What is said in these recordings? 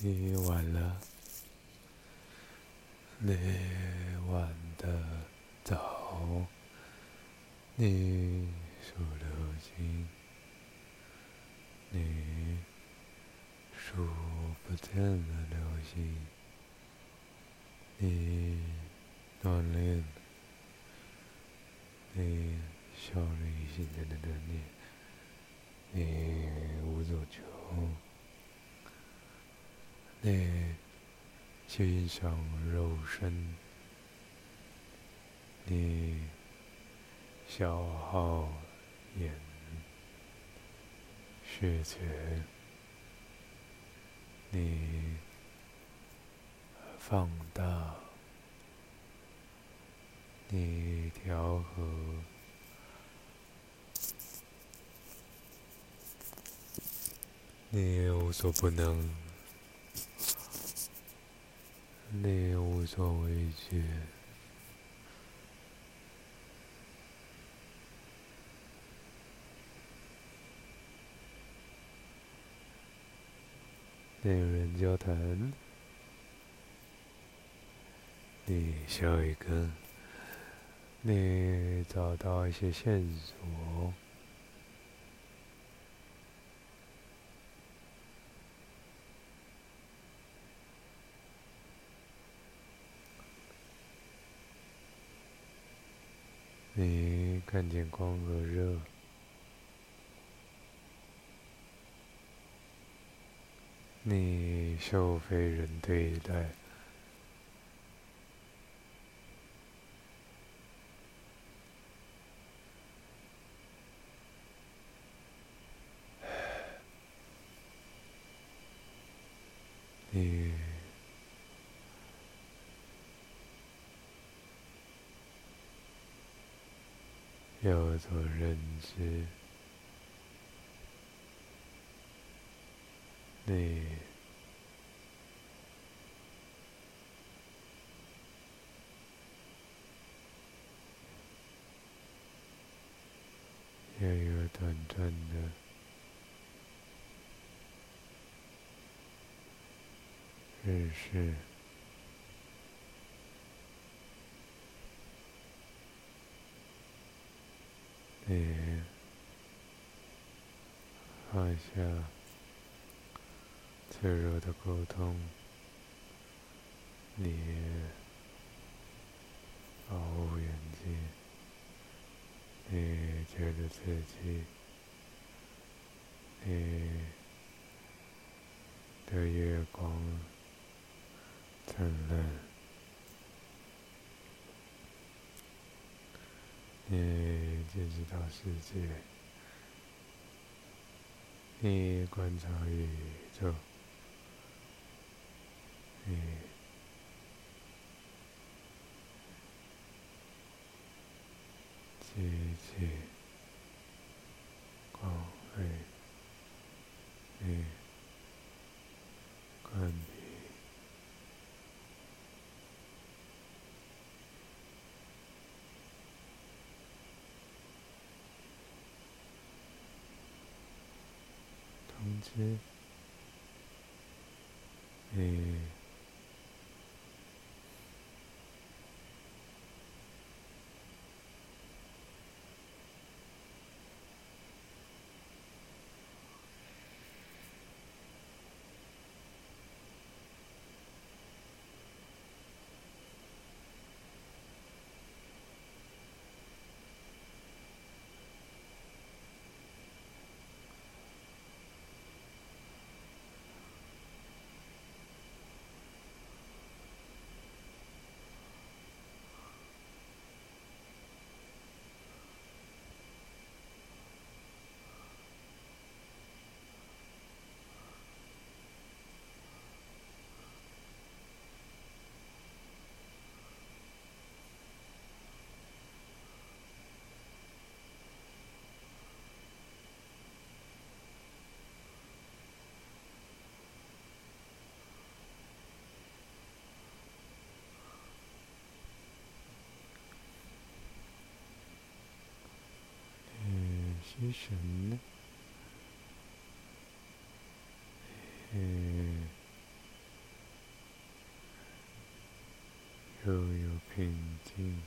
你晚了，你晚的早，你数流星，你数不见的流星，你锻炼，你效率新鲜的锻炼，你无所求。你欣赏肉身，你消耗眼血觉，你放大，你调和，你无所不能。你无所畏惧，恋人交谈，你笑一个，你找到一些线索。你见光和热，你受非人对待，有所认知，你也有短暂的认识。你放下脆弱的沟通，你保护眼睛，你觉得自己，你的月光灿烂。你见识到世界，你观察宇宙，你积极光辉，你观。知，诶。精神，要有平静，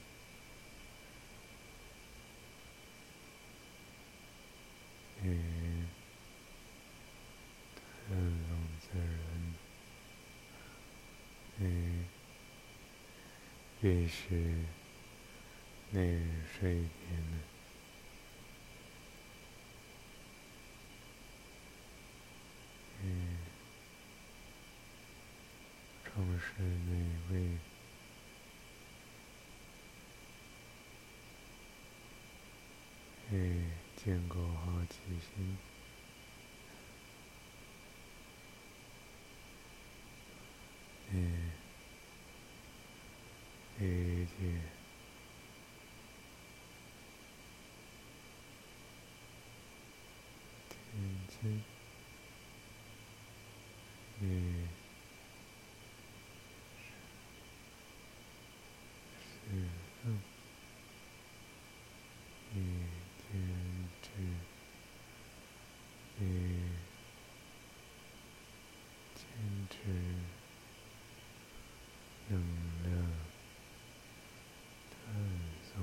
要有责嗯，必须内水平。城市内为嗯见过好几星，嗯，理解，天真。嗯，是，嗯，嗯，坚持，嗯，坚持，能量，探索，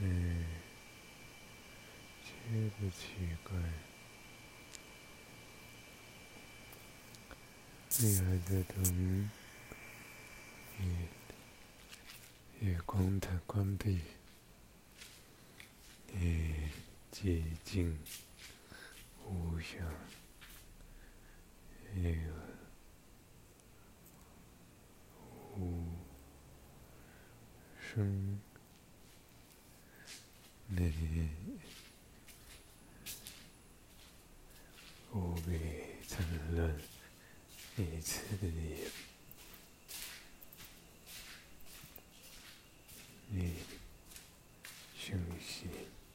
嗯。觉得奇怪，你还在等夜夜光的关闭，你寂静无响，夜无声，你。无比灿烂，一次。